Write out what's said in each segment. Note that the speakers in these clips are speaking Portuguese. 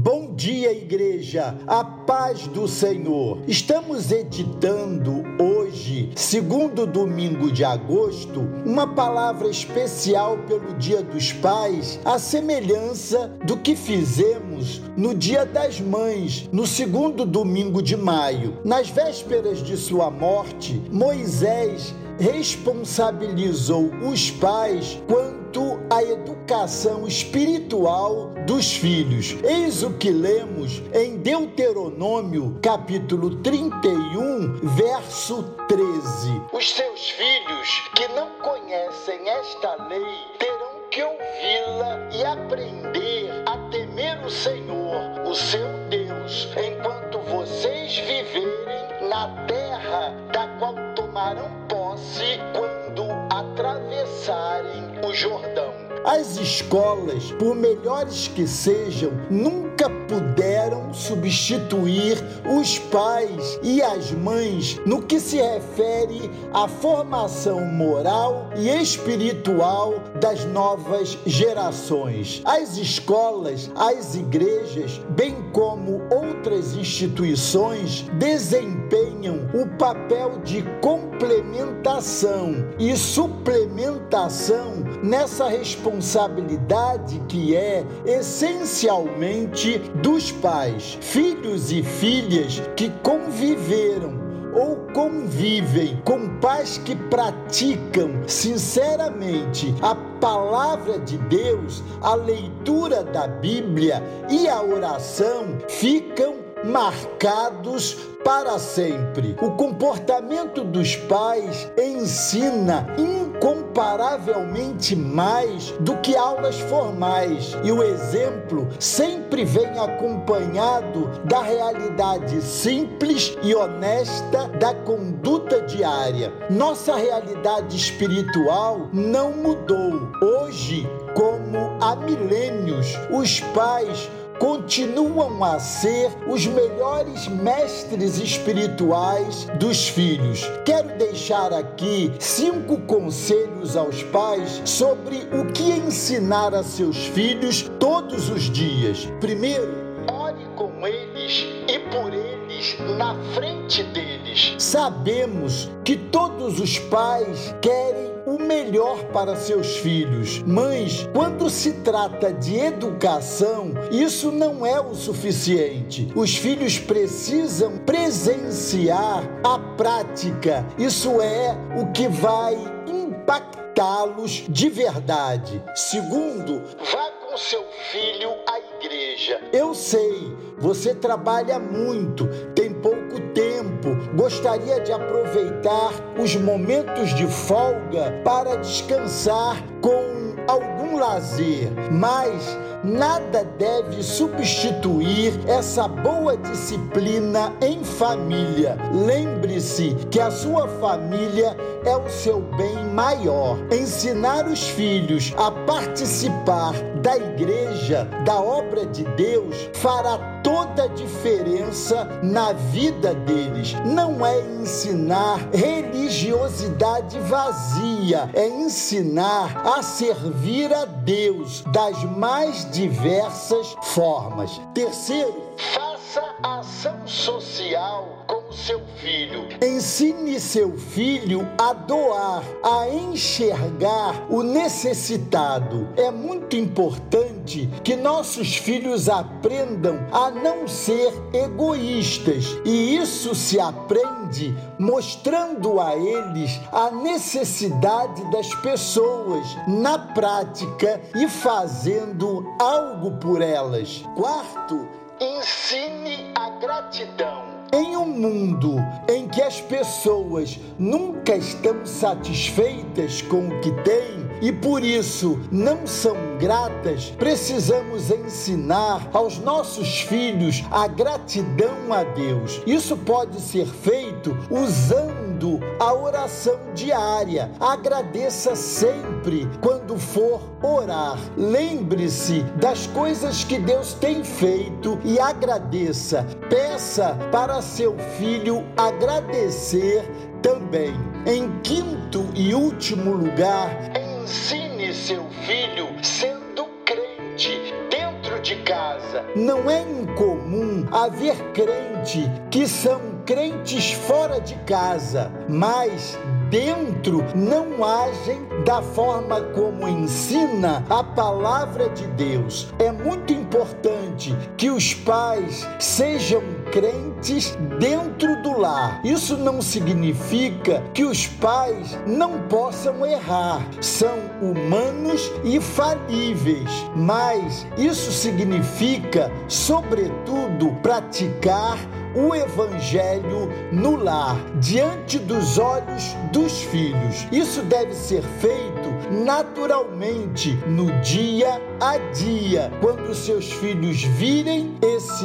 Bom dia, igreja, a paz do Senhor. Estamos editando hoje, segundo domingo de agosto, uma palavra especial pelo Dia dos Pais, a semelhança do que fizemos no Dia das Mães, no segundo domingo de maio. Nas vésperas de sua morte, Moisés responsabilizou os pais à educação espiritual dos filhos. Eis o que lemos em Deuteronômio, capítulo 31, verso 13. Os seus filhos que não conhecem esta lei terão que ouvi-la e aprender a temer o Senhor, o seu Deus, enquanto vocês viverem na terra da qual tomarão posse quando Jordão. As escolas, por melhores que sejam, nunca puderam substituir os pais e as mães no que se refere à formação moral e espiritual das novas gerações. As escolas, as igrejas, bem como outras instituições, desempenham o papel de complementação e suplementação nessa responsabilidade que é essencialmente dos pais, filhos e filhas que conviveram ou convivem com pais que praticam sinceramente a palavra de Deus, a leitura da Bíblia e a oração ficam marcados para sempre. O comportamento dos pais ensina incomparavelmente mais do que aulas formais, e o exemplo sempre vem acompanhado da realidade simples e honesta da conduta diária. Nossa realidade espiritual não mudou. Hoje, como há milênios, os pais continuam a ser os melhores mestres espirituais dos filhos. Quero deixar aqui cinco conselhos aos pais sobre o que ensinar a seus filhos todos os dias. Primeiro, ore com eles e por eles na frente deles. Sabemos que todos os pais querem melhor para seus filhos. Mães, quando se trata de educação, isso não é o suficiente. Os filhos precisam presenciar a prática. Isso é o que vai impactá-los de verdade. Segundo, vá com seu filho à igreja. Eu sei, você trabalha muito, tem pouco tempo, gostaria de aproveitar os momentos de folga para descansar com algum lazer, mas nada deve substituir essa boa disciplina em família. Lembre-se que a sua família é o seu bem maior. Ensinar os filhos a participar da igreja, da obra de Deus, fará toda a diferença na vida deles. Não é ensinar religiosidade vazia, é ensinar a servir a Deus das mais diversas formas. Terceiro, faça ação social com seu filho. Ensine seu filho a doar, a enxergar o necessitado. É muito importante que nossos filhos aprendam a não ser egoístas, e isso se aprende mostrando a eles a necessidade das pessoas na prática e fazendo algo por elas. Quarto, ensine a gratidão. Em um mundo em que as pessoas nunca estão satisfeitas com o que têm e por isso não são gratas, precisamos ensinar aos nossos filhos a gratidão a Deus. Isso pode ser feito usando a oração diária. Agradeça sempre quando for orar. Lembre-se das coisas que Deus tem feito e agradeça. Peça para seu filho agradecer também. Em quinto e último lugar, ensine seu filho sendo crente dentro de casa. Não é incomum haver crente que são crentes fora de casa, mas dentro não agem da forma como ensina a palavra de Deus. É muito importante que os pais sejam crentes dentro do lar. Isso não significa que os pais não possam errar. São humanos e falíveis, mas isso significa, sobretudo, praticar o Evangelho no lar, diante dos olhos dos filhos. Isso deve ser feito naturalmente no dia a dia, quando seus filhos virem esse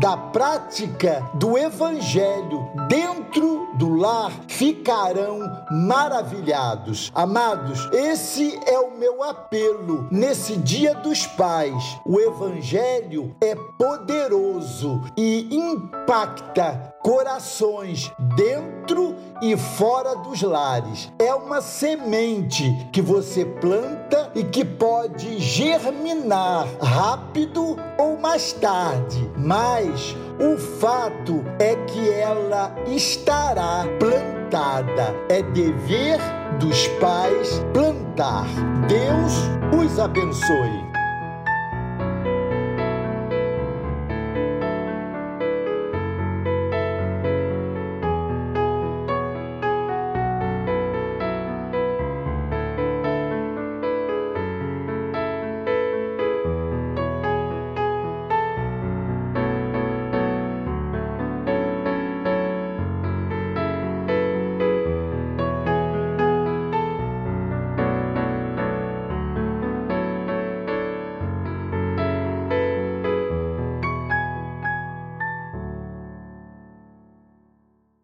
da prática do Evangelho dentro do lar, ficarão maravilhados. Amados, esse é o meu apelo nesse Dia dos Pais. O Evangelho é poderoso e impacta corações dentro e fora dos lares. É uma semente que você planta e que pode germinar rápido ou mais tarde, mas o fato é que ela estará plantada. É dever dos pais plantar. Deus os abençoe.